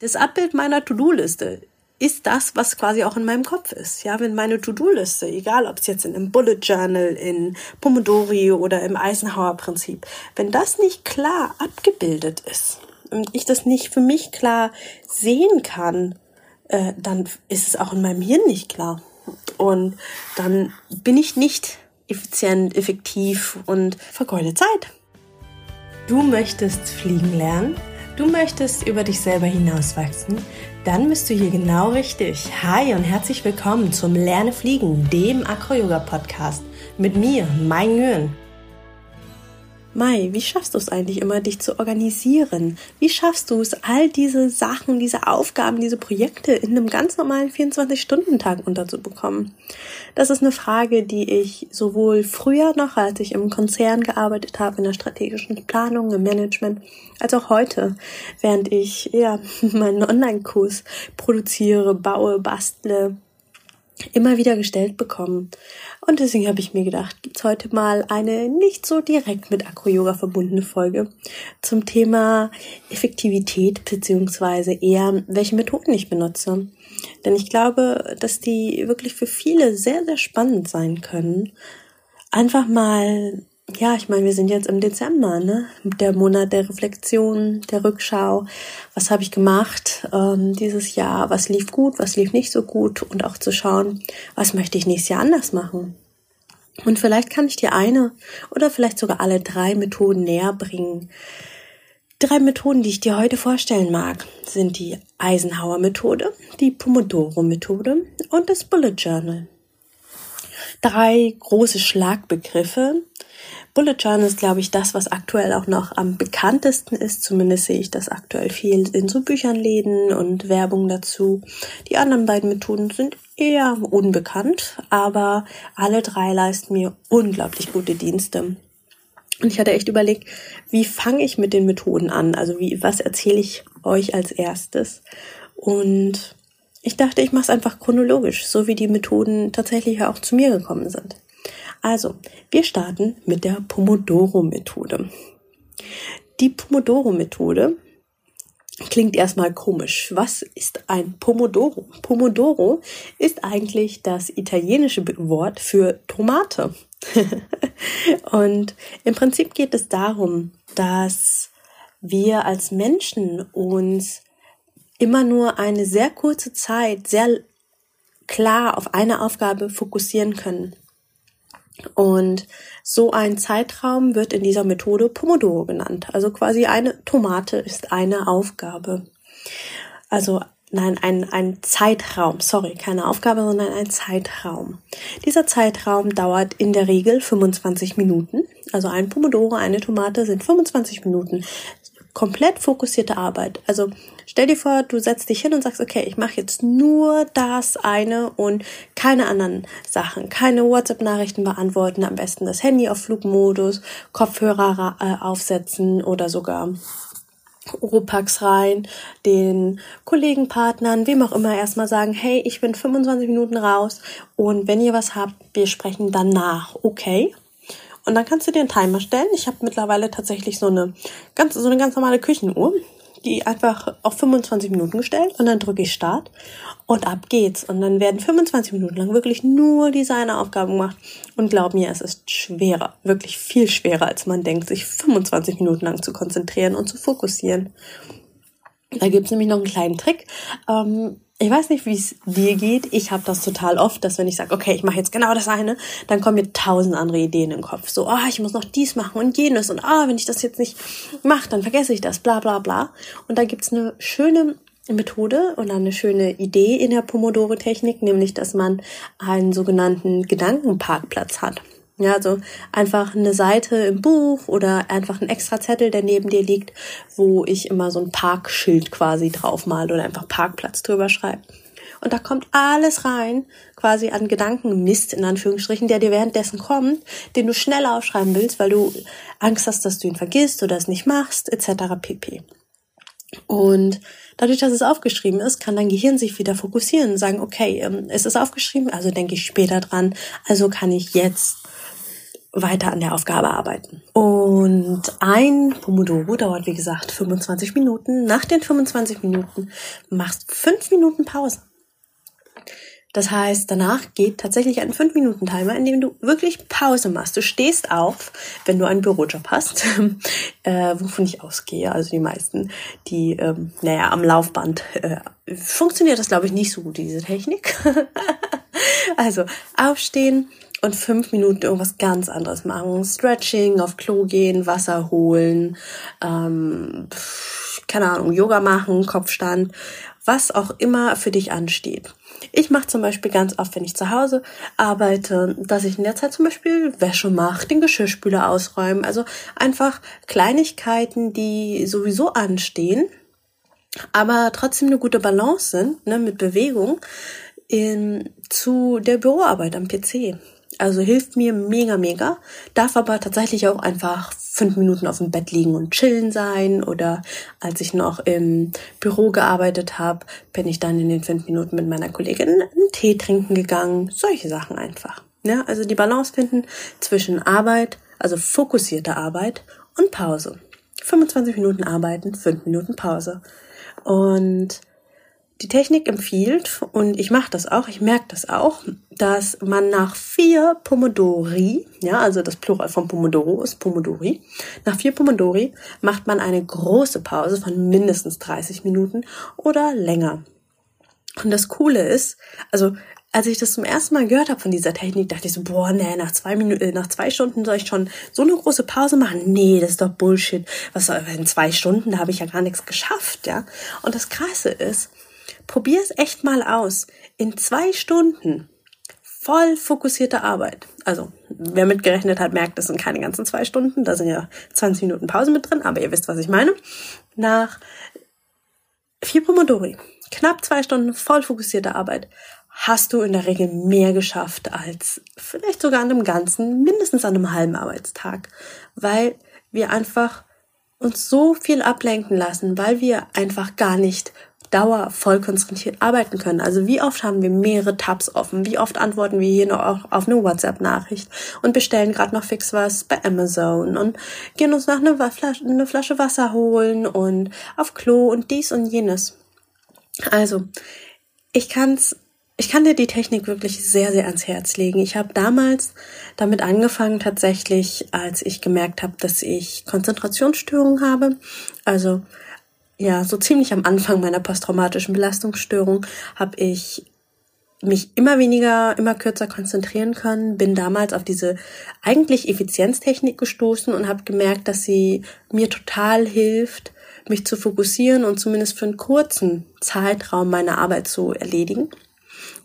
Das Abbild meiner To-Do-Liste ist das, was quasi auch in meinem Kopf ist. Ja, wenn meine To-Do-Liste, egal ob es jetzt in einem Bullet Journal, in Pomodori oder im Eisenhower-Prinzip, wenn das nicht klar abgebildet ist und ich das nicht für mich klar sehen kann, äh, dann ist es auch in meinem Hirn nicht klar. Und dann bin ich nicht effizient, effektiv und vergeude Zeit. Du möchtest fliegen lernen? Du möchtest über dich selber hinauswachsen? Dann bist du hier genau richtig. Hi und herzlich willkommen zum Lerne Fliegen, dem Acro-Yoga-Podcast mit mir, Mai Nguyen. Mai, wie schaffst du es eigentlich immer, dich zu organisieren? Wie schaffst du es, all diese Sachen, diese Aufgaben, diese Projekte in einem ganz normalen 24-Stunden-Tag unterzubekommen? Das ist eine Frage, die ich sowohl früher noch, als ich im Konzern gearbeitet habe, in der strategischen Planung, im Management, als auch heute, während ich ja meinen Online-Kurs produziere, baue, bastle, immer wieder gestellt bekommen. Und deswegen habe ich mir gedacht, gibt's heute mal eine nicht so direkt mit Acro-Yoga verbundene Folge zum Thema Effektivität beziehungsweise eher, welche Methoden ich benutze. Denn ich glaube, dass die wirklich für viele sehr, sehr spannend sein können. Einfach mal ja, ich meine, wir sind jetzt im Dezember, ne? Der Monat der Reflexion, der Rückschau. Was habe ich gemacht ähm, dieses Jahr? Was lief gut, was lief nicht so gut? Und auch zu schauen, was möchte ich nächstes Jahr anders machen? Und vielleicht kann ich dir eine oder vielleicht sogar alle drei Methoden näher bringen. Drei Methoden, die ich dir heute vorstellen mag, sind die Eisenhower-Methode, die Pomodoro-Methode und das Bullet Journal. Drei große Schlagbegriffe, Bullet Journal ist, glaube ich, das, was aktuell auch noch am bekanntesten ist. Zumindest sehe ich das aktuell viel in so Büchernläden und Werbung dazu. Die anderen beiden Methoden sind eher unbekannt, aber alle drei leisten mir unglaublich gute Dienste. Und ich hatte echt überlegt, wie fange ich mit den Methoden an? Also wie, was erzähle ich euch als erstes? Und ich dachte, ich mache es einfach chronologisch, so wie die Methoden tatsächlich auch zu mir gekommen sind. Also, wir starten mit der Pomodoro-Methode. Die Pomodoro-Methode klingt erstmal komisch. Was ist ein Pomodoro? Pomodoro ist eigentlich das italienische Wort für Tomate. Und im Prinzip geht es darum, dass wir als Menschen uns immer nur eine sehr kurze Zeit sehr klar auf eine Aufgabe fokussieren können. Und so ein Zeitraum wird in dieser Methode Pomodoro genannt. Also quasi eine Tomate ist eine Aufgabe. Also nein, ein, ein Zeitraum, sorry, keine Aufgabe, sondern ein Zeitraum. Dieser Zeitraum dauert in der Regel 25 Minuten. Also ein Pomodoro, eine Tomate sind 25 Minuten komplett fokussierte Arbeit. Also stell dir vor, du setzt dich hin und sagst, okay, ich mache jetzt nur das eine und keine anderen Sachen, keine WhatsApp-Nachrichten beantworten, am besten das Handy auf Flugmodus, Kopfhörer äh, aufsetzen oder sogar Oropax rein, den Kollegenpartnern, wem auch immer erstmal sagen, hey, ich bin 25 Minuten raus und wenn ihr was habt, wir sprechen danach, okay? Und dann kannst du dir einen Timer stellen. Ich habe mittlerweile tatsächlich so eine ganz, so eine ganz normale Küchenuhr, die einfach auf 25 Minuten gestellt und dann drücke ich Start und ab geht's. Und dann werden 25 Minuten lang wirklich nur Aufgabe gemacht. Und glaub mir, es ist schwerer, wirklich viel schwerer, als man denkt, sich 25 Minuten lang zu konzentrieren und zu fokussieren. Da gibt's nämlich noch einen kleinen Trick. Ähm, ich weiß nicht, wie es dir geht. Ich habe das total oft, dass wenn ich sage, okay, ich mache jetzt genau das eine, dann kommen mir tausend andere Ideen im Kopf. So, ah, oh, ich muss noch dies machen und jenes und ah, wenn ich das jetzt nicht mache, dann vergesse ich das, bla bla bla. Und da gibt's eine schöne Methode und eine schöne Idee in der Pomodoro-Technik, nämlich, dass man einen sogenannten Gedankenparkplatz hat. Ja, also einfach eine Seite im Buch oder einfach ein extra Zettel, der neben dir liegt, wo ich immer so ein Parkschild quasi drauf mal oder einfach Parkplatz drüber schreibe. Und da kommt alles rein, quasi an Gedankenmist in Anführungsstrichen, der dir währenddessen kommt, den du schnell aufschreiben willst, weil du Angst hast, dass du ihn vergisst oder es nicht machst, etc. pp. Und dadurch, dass es aufgeschrieben ist, kann dein Gehirn sich wieder fokussieren und sagen, okay, ähm, es ist aufgeschrieben, also denke ich später dran, also kann ich jetzt weiter an der Aufgabe arbeiten. Und ein Pomodoro dauert, wie gesagt, 25 Minuten. Nach den 25 Minuten machst fünf Minuten Pause. Das heißt, danach geht tatsächlich ein 5-Minuten-Timer, in dem du wirklich Pause machst. Du stehst auf, wenn du einen Bürojob hast, äh, wovon ich ausgehe. Also die meisten, die, ähm, naja, am Laufband äh, funktioniert das, glaube ich, nicht so gut, diese Technik. also aufstehen und fünf Minuten irgendwas ganz anderes machen. Stretching, auf Klo gehen, Wasser holen, ähm, keine Ahnung, Yoga machen, Kopfstand, was auch immer für dich ansteht. Ich mache zum Beispiel ganz oft, wenn ich zu Hause arbeite, dass ich in der Zeit zum Beispiel Wäsche mache, den Geschirrspüler ausräumen. Also einfach Kleinigkeiten, die sowieso anstehen, aber trotzdem eine gute Balance sind ne, mit Bewegung in, zu der Büroarbeit am PC. Also hilft mir mega, mega. Darf aber tatsächlich auch einfach fünf Minuten auf dem Bett liegen und chillen sein. Oder als ich noch im Büro gearbeitet habe, bin ich dann in den fünf Minuten mit meiner Kollegin einen Tee trinken gegangen. Solche Sachen einfach. Ja, also die Balance finden zwischen Arbeit, also fokussierte Arbeit und Pause. 25 Minuten arbeiten, fünf Minuten Pause. Und die Technik empfiehlt, und ich mache das auch, ich merke das auch, dass man nach vier Pomodori, ja, also das Plural von Pomodoro ist Pomodori, nach vier Pomodori macht man eine große Pause von mindestens 30 Minuten oder länger. Und das Coole ist, also als ich das zum ersten Mal gehört habe von dieser Technik, dachte ich so, boah, nee, nach zwei Minuten, äh, nach zwei Stunden soll ich schon so eine große Pause machen? Nee, das ist doch Bullshit. Was soll, in zwei Stunden, da habe ich ja gar nichts geschafft, ja. Und das Krasse ist, probier es echt mal aus. In zwei Stunden voll fokussierte Arbeit. Also, wer mitgerechnet hat, merkt, das sind keine ganzen zwei Stunden. Da sind ja 20 Minuten Pause mit drin, aber ihr wisst, was ich meine. Nach vier Pomodori, knapp zwei Stunden voll fokussierte Arbeit, hast du in der Regel mehr geschafft als vielleicht sogar an einem ganzen, mindestens an einem halben Arbeitstag, weil wir einfach uns so viel ablenken lassen, weil wir einfach gar nicht Dauer voll konzentriert arbeiten können. Also wie oft haben wir mehrere Tabs offen? Wie oft antworten wir hier noch auf eine WhatsApp-Nachricht und bestellen gerade noch fix was bei Amazon und gehen uns nach eine Flasche, eine Flasche Wasser holen und auf Klo und dies und jenes. Also ich kann's ich kann dir die Technik wirklich sehr, sehr ans Herz legen. Ich habe damals damit angefangen, tatsächlich, als ich gemerkt habe, dass ich Konzentrationsstörungen habe. Also ja, so ziemlich am Anfang meiner posttraumatischen Belastungsstörung habe ich mich immer weniger, immer kürzer konzentrieren können, bin damals auf diese eigentlich Effizienztechnik gestoßen und habe gemerkt, dass sie mir total hilft, mich zu fokussieren und zumindest für einen kurzen Zeitraum meine Arbeit zu erledigen.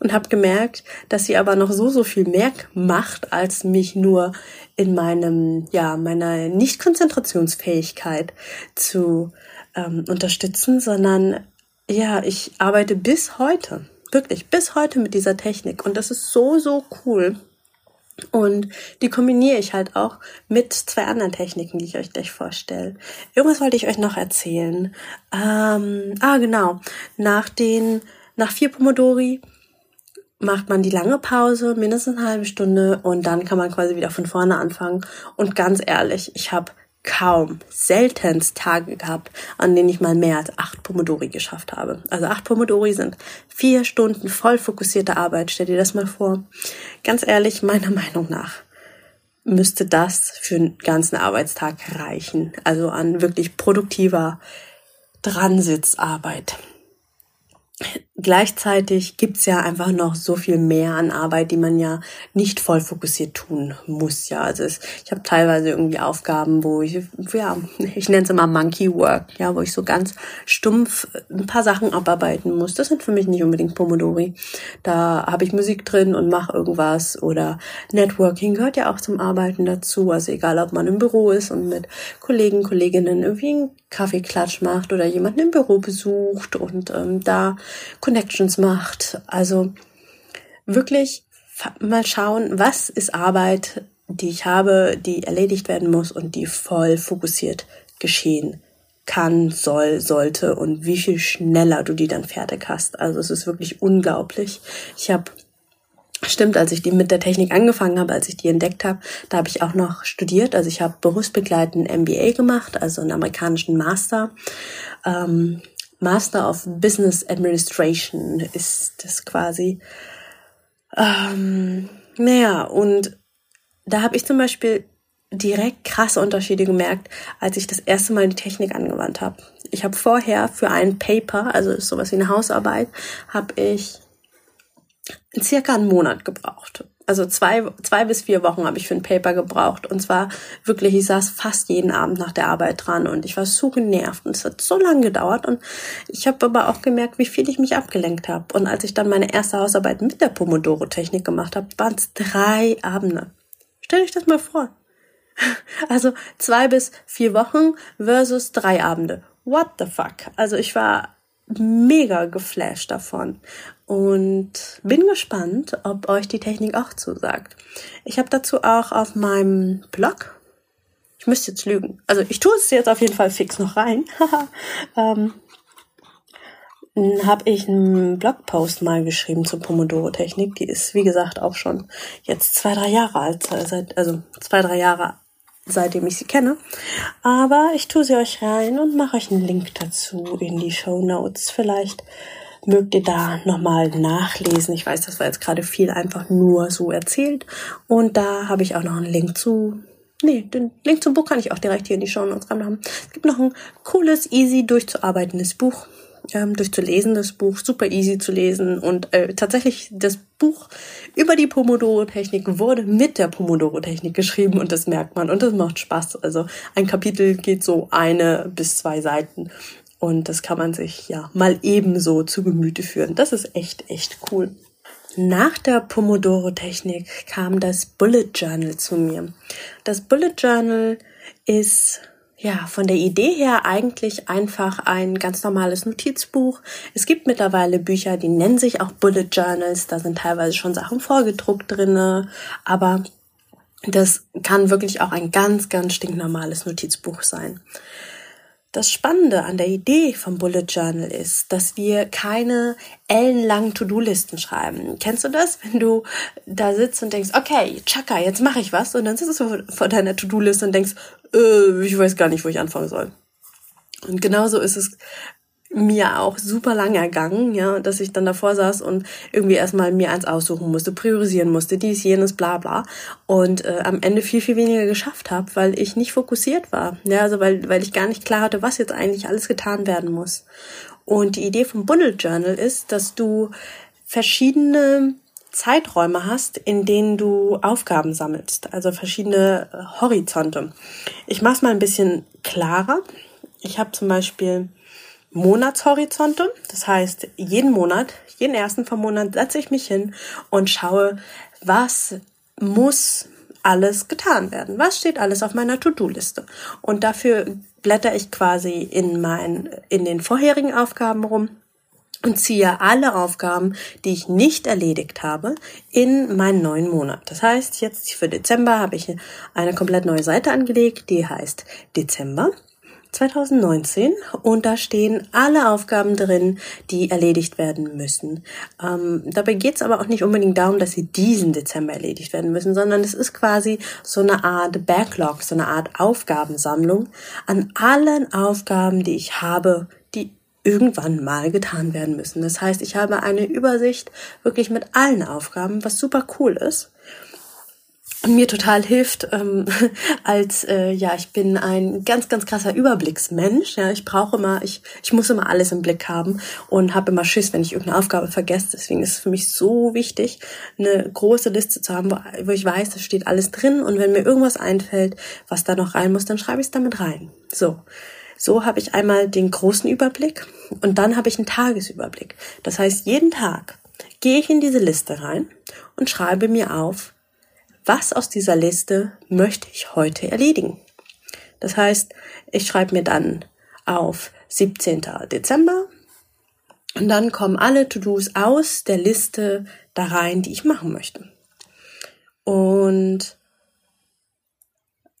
Und habe gemerkt, dass sie aber noch so, so viel mehr macht, als mich nur in meinem, ja, meiner Nicht-Konzentrationsfähigkeit zu ähm, unterstützen, sondern ja, ich arbeite bis heute, wirklich bis heute mit dieser Technik und das ist so, so cool. Und die kombiniere ich halt auch mit zwei anderen Techniken, die ich euch gleich vorstelle. Irgendwas wollte ich euch noch erzählen. Ähm, ah, genau. Nach den, nach vier Pomodori macht man die lange Pause, mindestens eine halbe Stunde und dann kann man quasi wieder von vorne anfangen. Und ganz ehrlich, ich habe kaum, seltenst Tage gehabt, an denen ich mal mehr als acht Pomodori geschafft habe. Also acht Pomodori sind vier Stunden voll fokussierte Arbeit. Stell dir das mal vor. Ganz ehrlich, meiner Meinung nach müsste das für einen ganzen Arbeitstag reichen. Also an wirklich produktiver Dransitzarbeit gleichzeitig gibt's ja einfach noch so viel mehr an Arbeit, die man ja nicht voll fokussiert tun muss. Ja, also es, ich habe teilweise irgendwie Aufgaben, wo ich, ja, ich nenne es immer Monkey Work, ja, wo ich so ganz stumpf ein paar Sachen abarbeiten muss. Das sind für mich nicht unbedingt Pomodori. Da habe ich Musik drin und mache irgendwas oder Networking gehört ja auch zum Arbeiten dazu. Also egal, ob man im Büro ist und mit Kollegen, Kolleginnen irgendwie einen Kaffeeklatsch macht oder jemanden im Büro besucht und ähm, da Connections macht. Also wirklich mal schauen, was ist Arbeit, die ich habe, die erledigt werden muss und die voll fokussiert geschehen kann, soll, sollte und wie viel schneller du die dann fertig hast. Also es ist wirklich unglaublich. Ich habe Stimmt, als ich die mit der Technik angefangen habe, als ich die entdeckt habe, da habe ich auch noch studiert. Also ich habe berufsbegleitend MBA gemacht, also einen amerikanischen Master. Ähm, Master of Business Administration ist das quasi. Ähm, naja, und da habe ich zum Beispiel direkt krasse Unterschiede gemerkt, als ich das erste Mal die Technik angewandt habe. Ich habe vorher für ein Paper, also sowas wie eine Hausarbeit, habe ich circa einen Monat gebraucht. Also zwei, zwei bis vier Wochen habe ich für ein Paper gebraucht. Und zwar wirklich, ich saß fast jeden Abend nach der Arbeit dran und ich war so genervt und es hat so lange gedauert. Und ich habe aber auch gemerkt, wie viel ich mich abgelenkt habe. Und als ich dann meine erste Hausarbeit mit der Pomodoro-Technik gemacht habe, waren es drei Abende. Stell euch das mal vor. Also zwei bis vier Wochen versus drei Abende. What the fuck? Also ich war mega geflasht davon und bin gespannt, ob euch die Technik auch zusagt. Ich habe dazu auch auf meinem Blog, ich müsste jetzt lügen, also ich tue es jetzt auf jeden Fall fix noch rein, ähm, habe ich einen Blogpost mal geschrieben zur Pomodoro-Technik. Die ist, wie gesagt, auch schon jetzt zwei, drei Jahre alt, also zwei, drei Jahre seitdem ich sie kenne. Aber ich tue sie euch rein und mache euch einen Link dazu in die Show Notes. Vielleicht mögt ihr da nochmal nachlesen. Ich weiß, das war jetzt gerade viel einfach nur so erzählt. Und da habe ich auch noch einen Link zu. Nee, den Link zum Buch kann ich auch direkt hier in die Show Notes haben. Es gibt noch ein cooles, easy durchzuarbeitendes Buch ähm, durchzulesen, Buch super easy zu lesen und äh, tatsächlich das Buch über die Pomodoro-Technik wurde mit der Pomodoro-Technik geschrieben und das merkt man und das macht Spaß. Also ein Kapitel geht so eine bis zwei Seiten und das kann man sich ja mal ebenso zu Gemüte führen. Das ist echt, echt cool. Nach der Pomodoro-Technik kam das Bullet Journal zu mir. Das Bullet Journal ist ja, von der Idee her eigentlich einfach ein ganz normales Notizbuch. Es gibt mittlerweile Bücher, die nennen sich auch Bullet Journals. Da sind teilweise schon Sachen vorgedruckt drinne, aber das kann wirklich auch ein ganz, ganz stinknormales Notizbuch sein. Das Spannende an der Idee vom Bullet Journal ist, dass wir keine ellenlangen To-Do-Listen schreiben. Kennst du das? Wenn du da sitzt und denkst, okay, Chaka, jetzt mache ich was und dann sitzt du vor deiner To-Do-Liste und denkst, äh, ich weiß gar nicht, wo ich anfangen soll. Und genauso ist es mir auch super lang ergangen, ja, dass ich dann davor saß und irgendwie erstmal mir eins aussuchen musste, priorisieren musste, dies, jenes, bla bla und äh, am Ende viel, viel weniger geschafft habe, weil ich nicht fokussiert war. Ja, also weil, weil ich gar nicht klar hatte, was jetzt eigentlich alles getan werden muss. Und die Idee vom Bullet Journal ist, dass du verschiedene Zeiträume hast, in denen du Aufgaben sammelst, also verschiedene äh, Horizonte. Ich mache es mal ein bisschen klarer. Ich habe zum Beispiel Monatshorizonte. Das heißt, jeden Monat, jeden ersten vom Monat setze ich mich hin und schaue, was muss alles getan werden? Was steht alles auf meiner To-Do-Liste? Und dafür blätter ich quasi in mein, in den vorherigen Aufgaben rum und ziehe alle Aufgaben, die ich nicht erledigt habe, in meinen neuen Monat. Das heißt, jetzt für Dezember habe ich eine komplett neue Seite angelegt, die heißt Dezember. 2019 und da stehen alle Aufgaben drin, die erledigt werden müssen. Ähm, dabei geht es aber auch nicht unbedingt darum, dass sie diesen Dezember erledigt werden müssen, sondern es ist quasi so eine Art Backlog, so eine Art Aufgabensammlung an allen Aufgaben, die ich habe, die irgendwann mal getan werden müssen. Das heißt, ich habe eine Übersicht wirklich mit allen Aufgaben, was super cool ist mir total hilft, ähm, als äh, ja, ich bin ein ganz, ganz krasser Überblicksmensch. Ja, ich brauche immer, ich, ich muss immer alles im Blick haben und habe immer Schiss, wenn ich irgendeine Aufgabe vergesse. Deswegen ist es für mich so wichtig, eine große Liste zu haben, wo, wo ich weiß, da steht alles drin und wenn mir irgendwas einfällt, was da noch rein muss, dann schreibe ich es damit rein. So. So habe ich einmal den großen Überblick und dann habe ich einen Tagesüberblick. Das heißt, jeden Tag gehe ich in diese Liste rein und schreibe mir auf, was aus dieser Liste möchte ich heute erledigen. Das heißt, ich schreibe mir dann auf 17. Dezember und dann kommen alle To-Dos aus der Liste da rein, die ich machen möchte. Und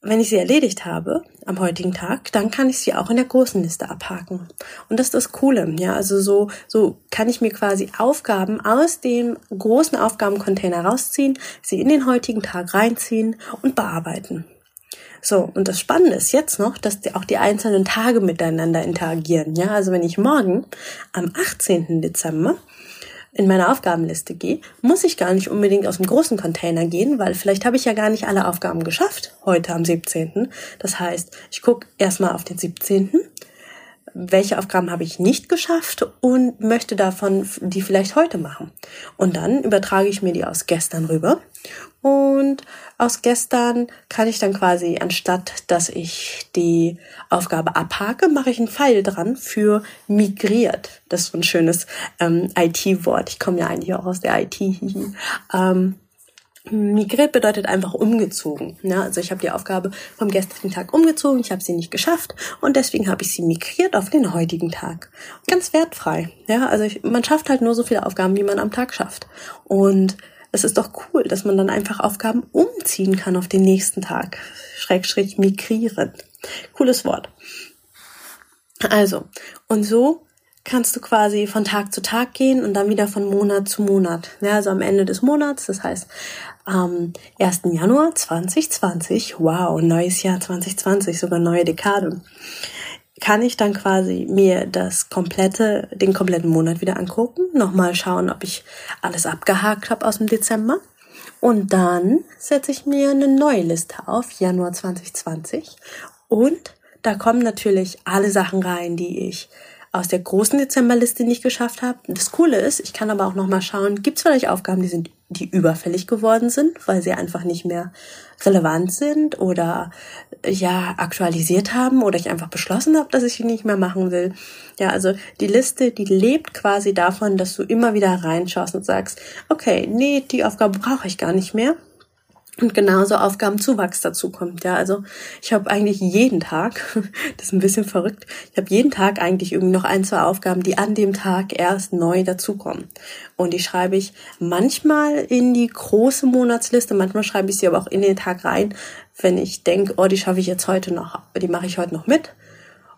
wenn ich sie erledigt habe am heutigen Tag, dann kann ich sie auch in der großen Liste abhaken. Und das ist das Coole, ja. Also so, so kann ich mir quasi Aufgaben aus dem großen Aufgabencontainer rausziehen, sie in den heutigen Tag reinziehen und bearbeiten. So, und das Spannende ist jetzt noch, dass die, auch die einzelnen Tage miteinander interagieren. Ja, also wenn ich morgen am 18. Dezember in meine Aufgabenliste gehe, muss ich gar nicht unbedingt aus dem großen Container gehen, weil vielleicht habe ich ja gar nicht alle Aufgaben geschafft heute am 17. Das heißt, ich gucke erstmal auf den 17. Welche Aufgaben habe ich nicht geschafft und möchte davon die vielleicht heute machen. Und dann übertrage ich mir die aus gestern rüber und aus gestern kann ich dann quasi, anstatt dass ich die Aufgabe abhake, mache ich einen Pfeil dran für migriert. Das ist so ein schönes ähm, IT-Wort. Ich komme ja eigentlich auch aus der IT. ähm, Migriert bedeutet einfach umgezogen. Ja, also ich habe die Aufgabe vom gestrigen Tag umgezogen, ich habe sie nicht geschafft und deswegen habe ich sie migriert auf den heutigen Tag. Ganz wertfrei. Ja, also ich, man schafft halt nur so viele Aufgaben, wie man am Tag schafft. Und es ist doch cool, dass man dann einfach Aufgaben umziehen kann auf den nächsten Tag. Schrägstrich migrieren. Cooles Wort. Also, und so kannst du quasi von Tag zu Tag gehen und dann wieder von Monat zu Monat. Ja, also am Ende des Monats, das heißt am 1. Januar 2020, wow, neues Jahr 2020, sogar neue Dekade kann ich dann quasi mir das komplette, den kompletten Monat wieder angucken, nochmal schauen, ob ich alles abgehakt habe aus dem Dezember. Und dann setze ich mir eine neue Liste auf, Januar 2020. Und da kommen natürlich alle Sachen rein, die ich aus der großen Dezemberliste nicht geschafft habe. Das Coole ist, ich kann aber auch noch mal schauen, gibt es vielleicht Aufgaben, die sind, die überfällig geworden sind, weil sie einfach nicht mehr relevant sind oder ja aktualisiert haben oder ich einfach beschlossen habe, dass ich sie nicht mehr machen will. Ja, also die Liste, die lebt quasi davon, dass du immer wieder reinschaust und sagst, okay, nee, die Aufgabe brauche ich gar nicht mehr und genauso Aufgabenzuwachs dazu kommt. Ja, also ich habe eigentlich jeden Tag, das ist ein bisschen verrückt, ich habe jeden Tag eigentlich irgendwie noch ein, zwei Aufgaben, die an dem Tag erst neu dazukommen. Und die schreibe ich manchmal in die große Monatsliste, manchmal schreibe ich sie aber auch in den Tag rein, wenn ich denke, oh, die schaffe ich jetzt heute noch, die mache ich heute noch mit.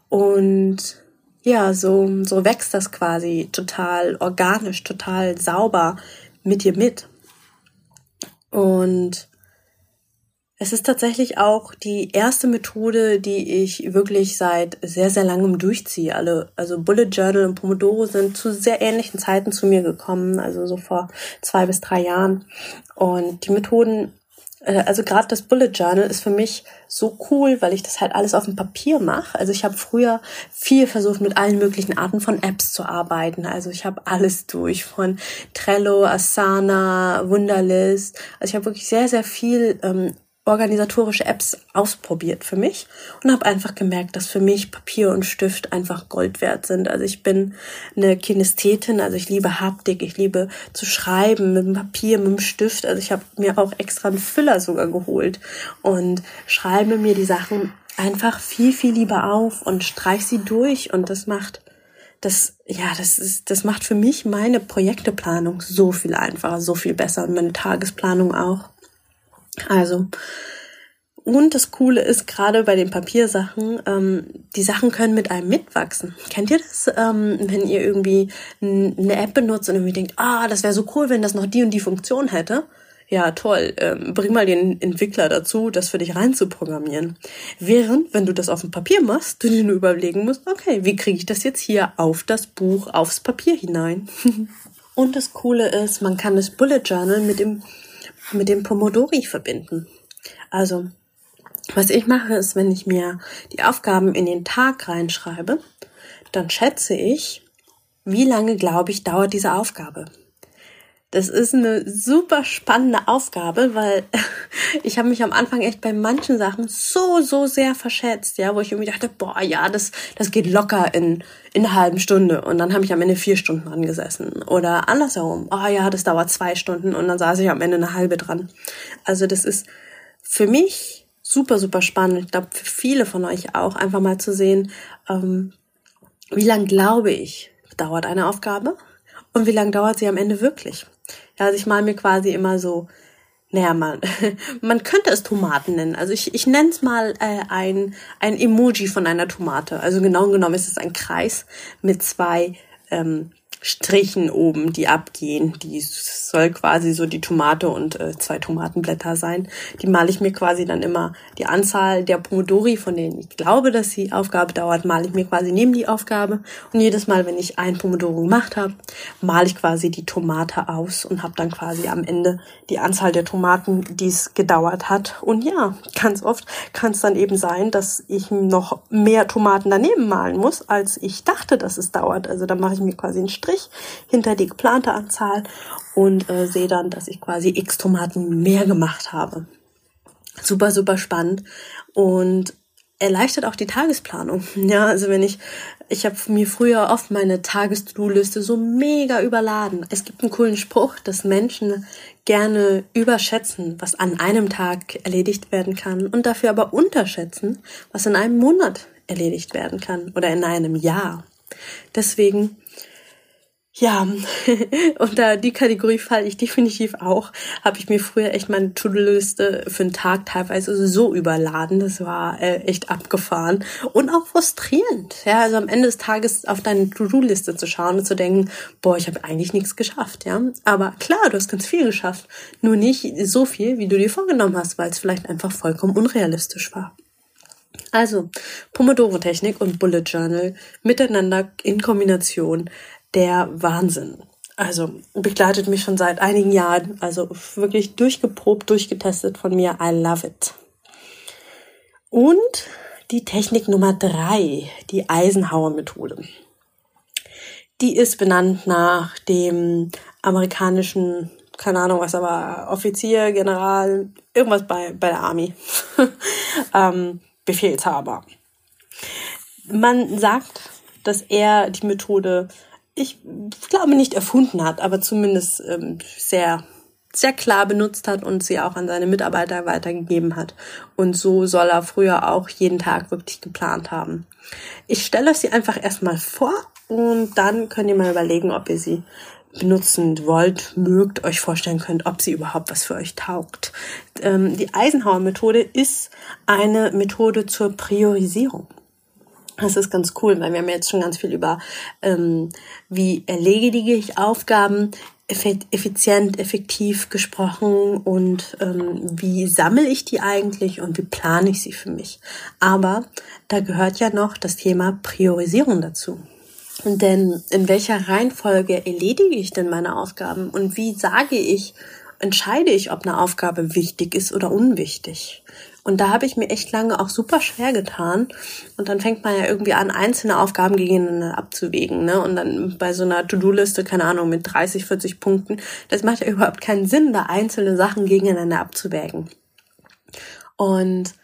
Und ja, so, so wächst das quasi total organisch, total sauber mit dir mit. Und es ist tatsächlich auch die erste Methode, die ich wirklich seit sehr, sehr langem durchziehe. Alle, also Bullet Journal und Pomodoro sind zu sehr ähnlichen Zeiten zu mir gekommen, also so vor zwei bis drei Jahren. Und die Methoden, äh, also gerade das Bullet Journal ist für mich so cool, weil ich das halt alles auf dem Papier mache. Also ich habe früher viel versucht, mit allen möglichen Arten von Apps zu arbeiten. Also ich habe alles durch, von Trello, Asana, Wunderlist. Also ich habe wirklich sehr, sehr viel ähm, organisatorische Apps ausprobiert für mich und habe einfach gemerkt, dass für mich Papier und Stift einfach Gold wert sind. Also ich bin eine Kinesthetin, also ich liebe Haptik, ich liebe zu schreiben mit dem Papier, mit dem Stift. Also ich habe mir auch extra einen Füller sogar geholt und schreibe mir die Sachen einfach viel, viel lieber auf und streich sie durch und das macht das, ja, das ist, das macht für mich meine Projekteplanung so viel einfacher, so viel besser und meine Tagesplanung auch. Also, und das Coole ist, gerade bei den Papiersachen, ähm, die Sachen können mit einem mitwachsen. Kennt ihr das, ähm, wenn ihr irgendwie eine App benutzt und irgendwie denkt, ah, das wäre so cool, wenn das noch die und die Funktion hätte? Ja, toll. Ähm, bring mal den Entwickler dazu, das für dich reinzuprogrammieren. Während, wenn du das auf dem Papier machst, du dir nur überlegen musst, okay, wie kriege ich das jetzt hier auf das Buch, aufs Papier hinein? und das Coole ist, man kann das Bullet Journal mit dem mit dem Pomodori verbinden. Also, was ich mache, ist, wenn ich mir die Aufgaben in den Tag reinschreibe, dann schätze ich, wie lange glaube ich dauert diese Aufgabe. Das ist eine super spannende Aufgabe, weil ich habe mich am Anfang echt bei manchen Sachen so, so sehr verschätzt, ja, wo ich irgendwie dachte, boah, ja, das, das geht locker in, in einer halben Stunde und dann habe ich am Ende vier Stunden dran gesessen. Oder andersherum, oh ja, das dauert zwei Stunden und dann saß ich am Ende eine halbe dran. Also das ist für mich super, super spannend. Ich glaube, für viele von euch auch, einfach mal zu sehen, ähm, wie lang glaube ich, dauert eine Aufgabe und wie lang dauert sie am Ende wirklich. Ja, also ich mal mir quasi immer so naja, man, man könnte es Tomaten nennen. Also ich, ich nenne es mal äh, ein, ein Emoji von einer Tomate. Also genau genommen ist es ein Kreis mit zwei ähm, Strichen oben, die abgehen. Die soll quasi so die Tomate und äh, zwei Tomatenblätter sein. Die male ich mir quasi dann immer die Anzahl der Pomodori, von denen ich glaube, dass die Aufgabe dauert, male ich mir quasi neben die Aufgabe. Und jedes Mal, wenn ich ein Pomodoro gemacht habe, male ich quasi die Tomate aus und habe dann quasi am Ende die Anzahl der Tomaten, die es gedauert hat. Und ja, ganz oft kann es dann eben sein, dass ich noch mehr Tomaten daneben malen muss, als ich dachte, dass es dauert. Also da mache ich mir quasi einen Strich Strich hinter die geplante Anzahl und äh, sehe dann, dass ich quasi x Tomaten mehr gemacht habe. Super, super spannend und erleichtert auch die Tagesplanung. Ja, also wenn ich, ich habe mir früher oft meine Tages-To-Do-Liste so mega überladen. Es gibt einen coolen Spruch, dass Menschen gerne überschätzen, was an einem Tag erledigt werden kann und dafür aber unterschätzen, was in einem Monat erledigt werden kann oder in einem Jahr. Deswegen ja, unter die Kategorie falle ich definitiv auch. Habe ich mir früher echt meine To-Do-Liste für einen Tag teilweise so überladen. Das war äh, echt abgefahren und auch frustrierend. Ja, also am Ende des Tages auf deine To-Do-Liste zu schauen und zu denken, boah, ich habe eigentlich nichts geschafft. Ja, aber klar, du hast ganz viel geschafft, nur nicht so viel, wie du dir vorgenommen hast, weil es vielleicht einfach vollkommen unrealistisch war. Also Pomodoro-Technik und Bullet Journal miteinander in Kombination der Wahnsinn. Also begleitet mich schon seit einigen Jahren, also wirklich durchgeprobt, durchgetestet von mir. I love it. Und die Technik Nummer drei, die Eisenhower Methode. Die ist benannt nach dem amerikanischen, keine Ahnung was, aber Offizier, General, irgendwas bei, bei der Army, ähm, Befehlshaber. Man sagt, dass er die Methode ich glaube nicht erfunden hat, aber zumindest ähm, sehr sehr klar benutzt hat und sie auch an seine Mitarbeiter weitergegeben hat. Und so soll er früher auch jeden Tag wirklich geplant haben. Ich stelle euch sie einfach erstmal vor und dann könnt ihr mal überlegen, ob ihr sie benutzen wollt, mögt, euch vorstellen könnt, ob sie überhaupt was für euch taugt. Ähm, die Eisenhower-Methode ist eine Methode zur Priorisierung. Das ist ganz cool, weil wir haben jetzt schon ganz viel über, ähm, wie erledige ich Aufgaben effizient, effektiv gesprochen und ähm, wie sammle ich die eigentlich und wie plane ich sie für mich. Aber da gehört ja noch das Thema Priorisierung dazu. Denn in welcher Reihenfolge erledige ich denn meine Aufgaben und wie sage ich, entscheide ich, ob eine Aufgabe wichtig ist oder unwichtig? Und da habe ich mir echt lange auch super schwer getan. Und dann fängt man ja irgendwie an, einzelne Aufgaben gegeneinander abzuwägen. Ne? Und dann bei so einer To-Do-Liste, keine Ahnung, mit 30, 40 Punkten, das macht ja überhaupt keinen Sinn, da einzelne Sachen gegeneinander abzuwägen. Und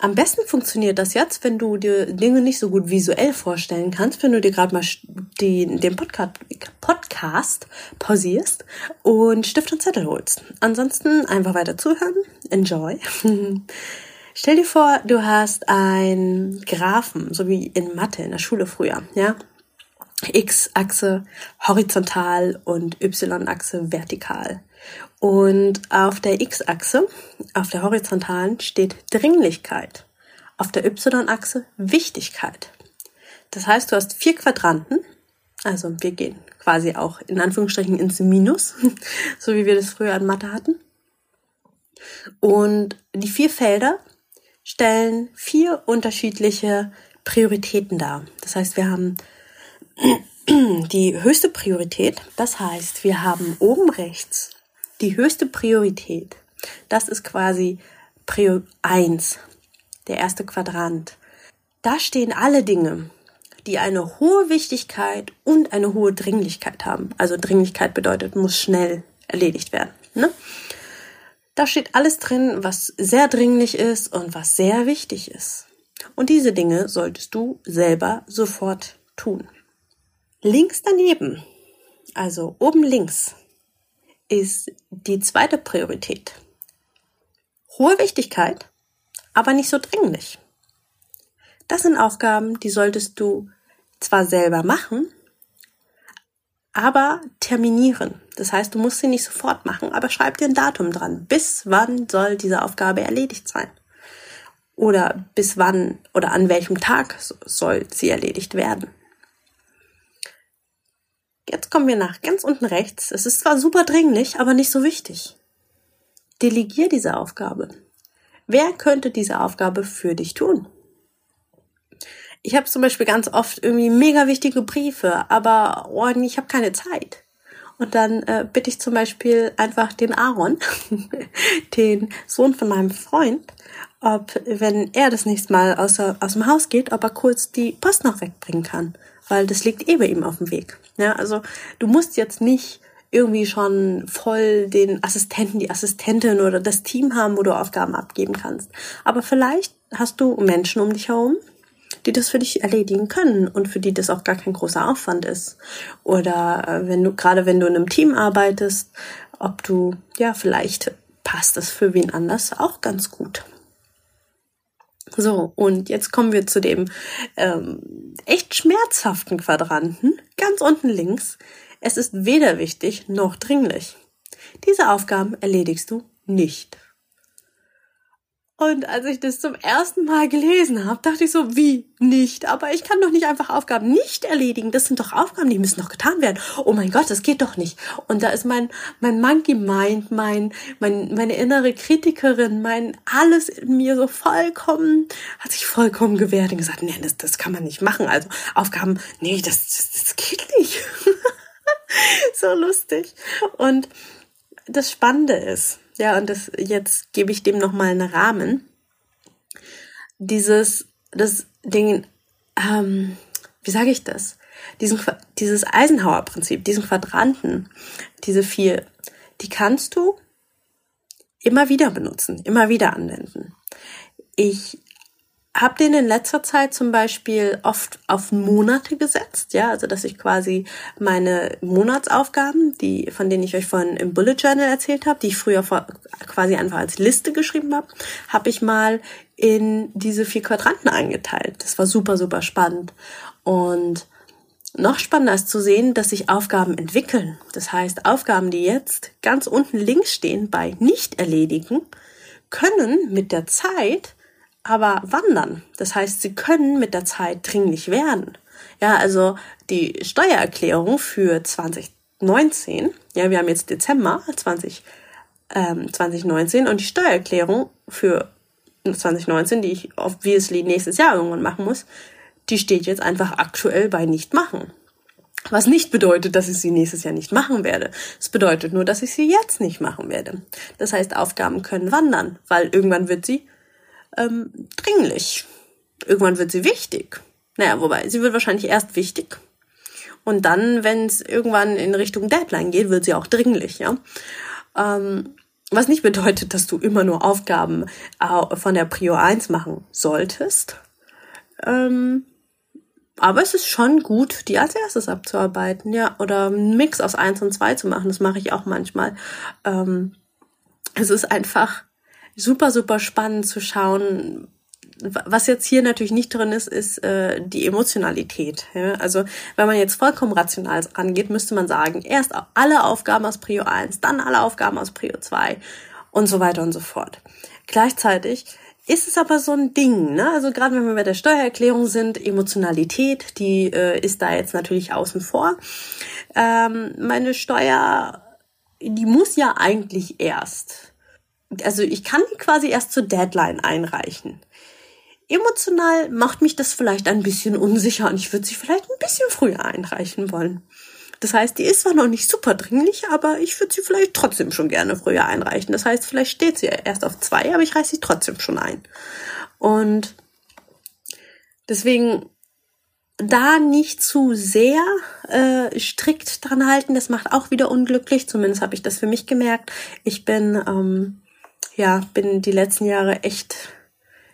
am besten funktioniert das jetzt, wenn du dir Dinge nicht so gut visuell vorstellen kannst, wenn du dir gerade mal die, den Podcast, Podcast pausierst und Stift und Zettel holst. Ansonsten einfach weiter zuhören. Enjoy. Stell dir vor, du hast ein Graphen, so wie in Mathe in der Schule früher, ja? X-Achse horizontal und Y-Achse vertikal. Und auf der X-Achse, auf der horizontalen, steht Dringlichkeit. Auf der Y-Achse Wichtigkeit. Das heißt, du hast vier Quadranten. Also wir gehen quasi auch in Anführungsstrichen ins Minus, so wie wir das früher an Mathe hatten. Und die vier Felder stellen vier unterschiedliche Prioritäten dar. Das heißt, wir haben die höchste Priorität. Das heißt, wir haben oben rechts die höchste Priorität, das ist quasi Prio 1, der erste Quadrant. Da stehen alle Dinge, die eine hohe Wichtigkeit und eine hohe Dringlichkeit haben. Also Dringlichkeit bedeutet, muss schnell erledigt werden. Ne? Da steht alles drin, was sehr dringlich ist und was sehr wichtig ist. Und diese Dinge solltest du selber sofort tun. Links daneben, also oben links, ist die zweite Priorität. Hohe Wichtigkeit, aber nicht so dringlich. Das sind Aufgaben, die solltest du zwar selber machen, aber terminieren. Das heißt, du musst sie nicht sofort machen, aber schreib dir ein Datum dran. Bis wann soll diese Aufgabe erledigt sein? Oder bis wann oder an welchem Tag soll sie erledigt werden? Jetzt kommen wir nach ganz unten rechts. Es ist zwar super dringlich, aber nicht so wichtig. Delegier diese Aufgabe. Wer könnte diese Aufgabe für dich tun? Ich habe zum Beispiel ganz oft irgendwie mega wichtige Briefe, aber oh, ich habe keine Zeit. Und dann äh, bitte ich zum Beispiel einfach den Aaron, den Sohn von meinem Freund, ob, wenn er das nächste Mal aus, aus dem Haus geht, ob er kurz die Post noch wegbringen kann. Weil das liegt eh bei ihm auf dem Weg. Ja, also du musst jetzt nicht irgendwie schon voll den Assistenten, die Assistentin oder das Team haben, wo du Aufgaben abgeben kannst. Aber vielleicht hast du Menschen um dich herum, die das für dich erledigen können und für die das auch gar kein großer Aufwand ist. Oder äh, wenn du, gerade wenn du in einem Team arbeitest, ob du, ja, vielleicht passt das für wen anders auch ganz gut. So, und jetzt kommen wir zu dem ähm, echt schmerzhaften Quadranten, ganz unten links. Es ist weder wichtig noch dringlich. Diese Aufgaben erledigst du nicht. Und als ich das zum ersten Mal gelesen habe, dachte ich so, wie nicht? Aber ich kann doch nicht einfach Aufgaben nicht erledigen. Das sind doch Aufgaben, die müssen doch getan werden. Oh mein Gott, das geht doch nicht. Und da ist mein, mein Monkey Mind, mein, mein, meine innere Kritikerin, mein alles in mir so vollkommen, hat sich vollkommen gewehrt und gesagt, nee, das, das kann man nicht machen. Also Aufgaben, nee, das, das, das geht nicht. so lustig. Und das Spannende ist, ja, und das, jetzt gebe ich dem nochmal einen Rahmen. Dieses, das Ding, ähm, wie sage ich das? Diesen, dieses Eisenhower-Prinzip, diesen Quadranten, diese vier, die kannst du immer wieder benutzen, immer wieder anwenden. Ich habe den in letzter Zeit zum Beispiel oft auf Monate gesetzt, ja, also dass ich quasi meine Monatsaufgaben, die von denen ich euch vorhin im Bullet Journal erzählt habe, die ich früher quasi einfach als Liste geschrieben habe, habe ich mal in diese vier Quadranten eingeteilt. Das war super super spannend und noch spannender ist zu sehen, dass sich Aufgaben entwickeln. Das heißt, Aufgaben, die jetzt ganz unten links stehen bei nicht erledigen, können mit der Zeit aber wandern. Das heißt, sie können mit der Zeit dringlich werden. Ja, also die Steuererklärung für 2019, ja, wir haben jetzt Dezember 20, ähm, 2019 und die Steuererklärung für 2019, die ich obviously nächstes Jahr irgendwann machen muss, die steht jetzt einfach aktuell bei nicht machen. Was nicht bedeutet, dass ich sie nächstes Jahr nicht machen werde. Es bedeutet nur, dass ich sie jetzt nicht machen werde. Das heißt, Aufgaben können wandern, weil irgendwann wird sie ähm, dringlich. Irgendwann wird sie wichtig. Naja, wobei, sie wird wahrscheinlich erst wichtig. Und dann, wenn es irgendwann in Richtung Deadline geht, wird sie auch dringlich, ja. Ähm, was nicht bedeutet, dass du immer nur Aufgaben von der Prio 1 machen solltest. Ähm, aber es ist schon gut, die als erstes abzuarbeiten, ja. Oder einen Mix aus 1 und 2 zu machen. Das mache ich auch manchmal. Ähm, es ist einfach super, super spannend zu schauen. Was jetzt hier natürlich nicht drin ist, ist äh, die Emotionalität. Ja? Also wenn man jetzt vollkommen rational rangeht, müsste man sagen, erst alle Aufgaben aus Prio 1, dann alle Aufgaben aus Prio 2 und so weiter und so fort. Gleichzeitig ist es aber so ein Ding, ne? Also gerade wenn wir bei der Steuererklärung sind, Emotionalität, die äh, ist da jetzt natürlich außen vor. Ähm, meine Steuer, die muss ja eigentlich erst also ich kann die quasi erst zur Deadline einreichen. Emotional macht mich das vielleicht ein bisschen unsicher und ich würde sie vielleicht ein bisschen früher einreichen wollen. Das heißt, die ist zwar noch nicht super dringlich, aber ich würde sie vielleicht trotzdem schon gerne früher einreichen. Das heißt, vielleicht steht sie erst auf zwei, aber ich reiche sie trotzdem schon ein. Und deswegen da nicht zu sehr äh, strikt dran halten, das macht auch wieder unglücklich. Zumindest habe ich das für mich gemerkt. Ich bin ähm, ja, bin die letzten Jahre echt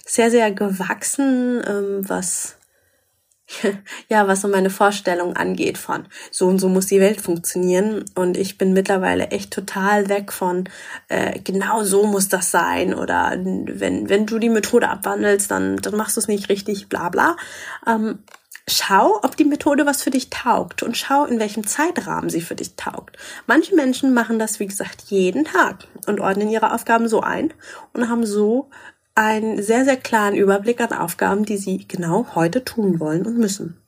sehr, sehr gewachsen, ähm, was ja, was so meine Vorstellung angeht von so und so muss die Welt funktionieren. Und ich bin mittlerweile echt total weg von äh, genau so muss das sein oder wenn, wenn du die Methode abwandelst, dann, dann machst du es nicht richtig, bla bla. Ähm, schau, ob die Methode was für dich taugt und schau, in welchem Zeitrahmen sie für dich taugt. Manche Menschen machen das, wie gesagt, jeden Tag und ordnen ihre Aufgaben so ein und haben so einen sehr, sehr klaren Überblick an Aufgaben, die sie genau heute tun wollen und müssen.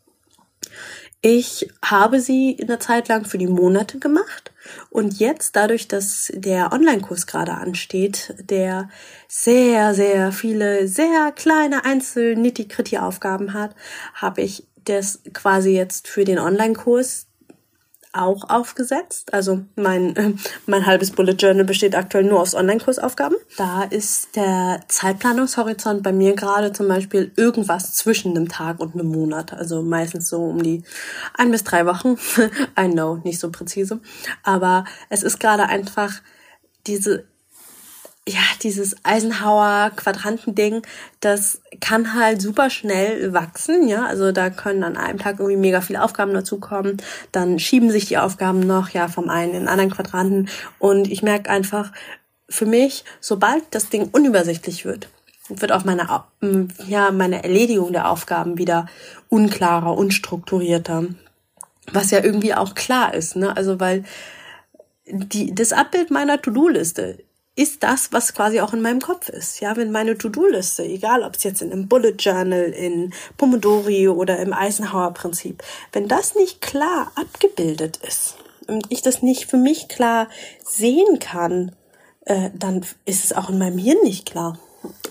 Ich habe sie in der Zeit lang für die Monate gemacht und jetzt dadurch, dass der Online-Kurs gerade ansteht, der sehr, sehr viele, sehr kleine einzel nitty Aufgaben hat, habe ich das quasi jetzt für den Online-Kurs auch aufgesetzt. Also mein, mein halbes Bullet Journal besteht aktuell nur aus Online-Kursaufgaben. Da ist der Zeitplanungshorizont bei mir gerade zum Beispiel irgendwas zwischen einem Tag und einem Monat. Also meistens so um die ein bis drei Wochen. I know, nicht so präzise. Aber es ist gerade einfach diese ja, dieses Eisenhower Quadrantending, das kann halt super schnell wachsen, ja. Also da können an einem Tag irgendwie mega viele Aufgaben dazukommen. Dann schieben sich die Aufgaben noch, ja, vom einen in den anderen Quadranten. Und ich merke einfach, für mich, sobald das Ding unübersichtlich wird, wird auch meine, ja, meine Erledigung der Aufgaben wieder unklarer, unstrukturierter. Was ja irgendwie auch klar ist, ne? Also weil die, das Abbild meiner To-Do-Liste ist das, was quasi auch in meinem Kopf ist. Ja, wenn meine To-Do-Liste, egal ob es jetzt in einem Bullet Journal, in Pomodori oder im Eisenhower Prinzip, wenn das nicht klar abgebildet ist und ich das nicht für mich klar sehen kann, äh, dann ist es auch in meinem Hirn nicht klar.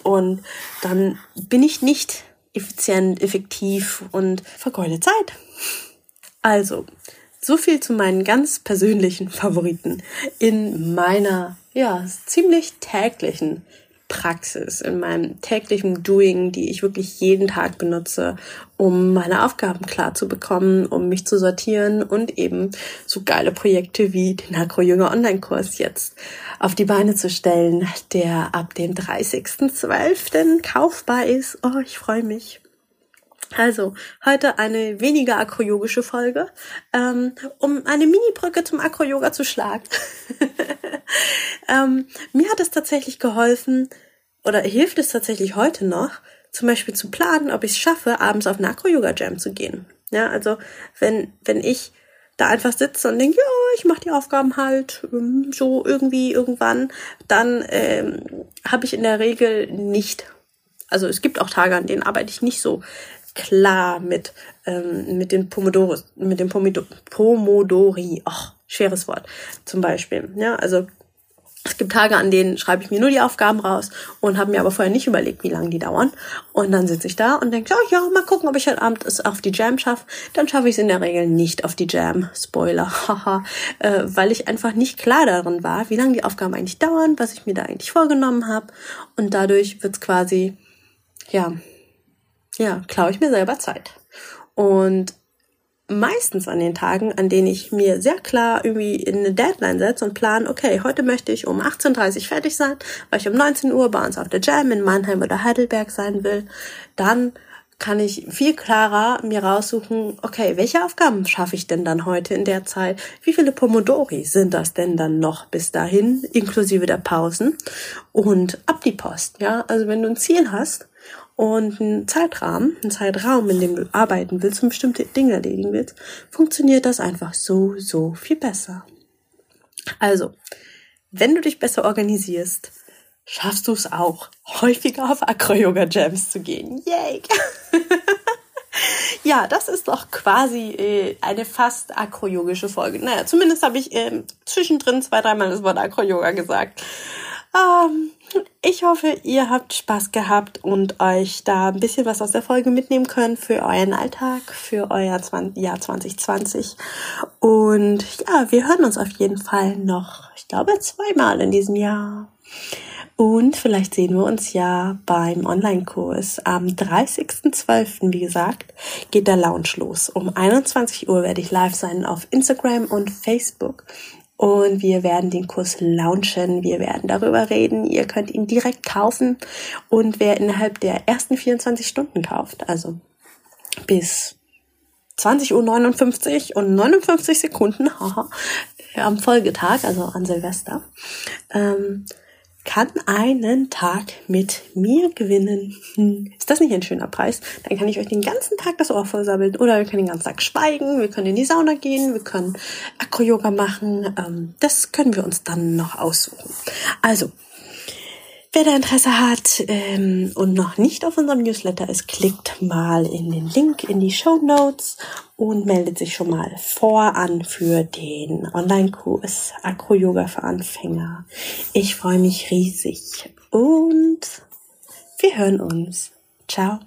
Und dann bin ich nicht effizient, effektiv und vergeude Zeit. Also, so viel zu meinen ganz persönlichen Favoriten in meiner ja, ziemlich täglichen Praxis, in meinem täglichen Doing, die ich wirklich jeden Tag benutze, um meine Aufgaben klar zu bekommen, um mich zu sortieren und eben so geile Projekte wie den Agro-Jünger Online-Kurs jetzt auf die Beine zu stellen, der ab dem 30.12. kaufbar ist. Oh, ich freue mich. Also, heute eine weniger akroyogische Folge, ähm, um eine Mini-Brücke zum Akro-Yoga zu schlagen. ähm, mir hat es tatsächlich geholfen, oder hilft es tatsächlich heute noch, zum Beispiel zu planen, ob ich es schaffe, abends auf eine Akro-Yoga-Jam zu gehen. Ja, also wenn, wenn ich da einfach sitze und denke, ja, ich mache die Aufgaben halt ähm, so irgendwie irgendwann, dann ähm, habe ich in der Regel nicht also es gibt auch Tage, an denen arbeite ich nicht so klar mit, ähm, mit den Pomodoros, mit dem Pomidor Pomodori. Ach, schweres Wort. Zum Beispiel. Ja, also es gibt Tage, an denen schreibe ich mir nur die Aufgaben raus und habe mir aber vorher nicht überlegt, wie lange die dauern. Und dann sitze ich da und denke, oh, ja, mal gucken, ob ich heute Abend es auf die Jam schaffe. Dann schaffe ich es in der Regel nicht auf die Jam. Spoiler, haha. äh, weil ich einfach nicht klar darin war, wie lange die Aufgaben eigentlich dauern, was ich mir da eigentlich vorgenommen habe. Und dadurch wird es quasi, ja, ja, klaue ich mir selber Zeit. Und meistens an den Tagen, an denen ich mir sehr klar irgendwie in eine Deadline setze und plan, okay, heute möchte ich um 18.30 Uhr fertig sein, weil ich um 19 Uhr bei uns auf der Jam in Mannheim oder Heidelberg sein will, dann kann ich viel klarer mir raussuchen, okay, welche Aufgaben schaffe ich denn dann heute in der Zeit? Wie viele Pomodori sind das denn dann noch bis dahin, inklusive der Pausen? Und ab die Post, ja? Also wenn du ein Ziel hast, und ein Zeitrahmen, ein Zeitraum, in dem du arbeiten willst und bestimmte Dinge erledigen willst, funktioniert das einfach so, so viel besser. Also, wenn du dich besser organisierst, schaffst du es auch, häufiger auf Acro-Yoga-Jams zu gehen. Yay! ja, das ist doch quasi äh, eine fast acro-yogische Folge. Naja, zumindest habe ich äh, zwischendrin zwei, dreimal das Wort Acro-Yoga gesagt. Ähm, ich hoffe, ihr habt Spaß gehabt und euch da ein bisschen was aus der Folge mitnehmen können für euren Alltag, für euer Jahr 2020. Und ja, wir hören uns auf jeden Fall noch, ich glaube, zweimal in diesem Jahr. Und vielleicht sehen wir uns ja beim Online-Kurs. Am 30.12., wie gesagt, geht der Lounge los. Um 21 Uhr werde ich live sein auf Instagram und Facebook und wir werden den Kurs launchen. Wir werden darüber reden. Ihr könnt ihn direkt kaufen und wer innerhalb der ersten 24 Stunden kauft, also bis 20.59 Uhr und 59 Sekunden haha, am Folgetag, also an Silvester, ähm, kann einen Tag mit mir gewinnen. Hm. Ist das nicht ein schöner Preis? Dann kann ich euch den ganzen Tag das Ohr vollsabbeln. Oder wir können den ganzen Tag schweigen, wir können in die Sauna gehen, wir können Akro-Yoga machen. Ähm, das können wir uns dann noch aussuchen. Also, Wer da Interesse hat ähm, und noch nicht auf unserem Newsletter ist, klickt mal in den Link in die Show Notes und meldet sich schon mal voran für den Online-Kurs Acro-Yoga für Anfänger. Ich freue mich riesig und wir hören uns. Ciao.